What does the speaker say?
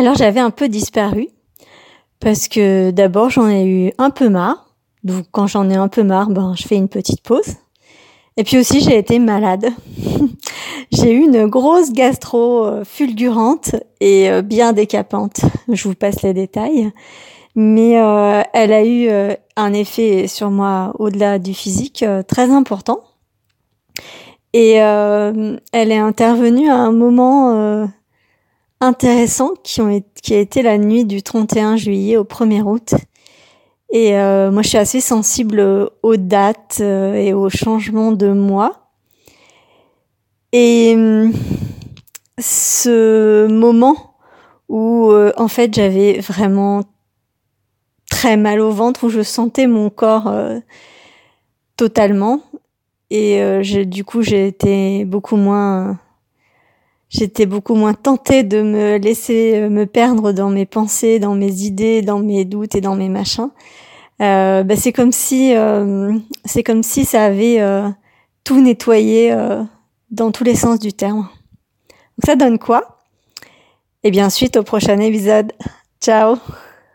Alors j'avais un peu disparu parce que d'abord j'en ai eu un peu marre. Donc quand j'en ai un peu marre, ben je fais une petite pause. Et puis aussi j'ai été malade. j'ai eu une grosse gastro euh, fulgurante et euh, bien décapante. Je vous passe les détails. Mais euh, elle a eu un effet sur moi au-delà du physique très important. Et elle est intervenue à un moment intéressant qui, ont, qui a été la nuit du 31 juillet au 1er août. Et euh, moi, je suis assez sensible aux dates euh, et aux changements de mois. Et ce moment où, euh, en fait, j'avais vraiment très mal au ventre, où je sentais mon corps totalement. Et du coup, j'ai été beaucoup moins j'étais beaucoup moins tentée de me laisser euh, me perdre dans mes pensées, dans mes idées, dans mes doutes et dans mes machins. Euh, bah, c'est comme si euh, c'est comme si ça avait euh, tout nettoyé dans tous les sens du terme. Donc ça donne quoi? Et bien suite au prochain épisode. Ciao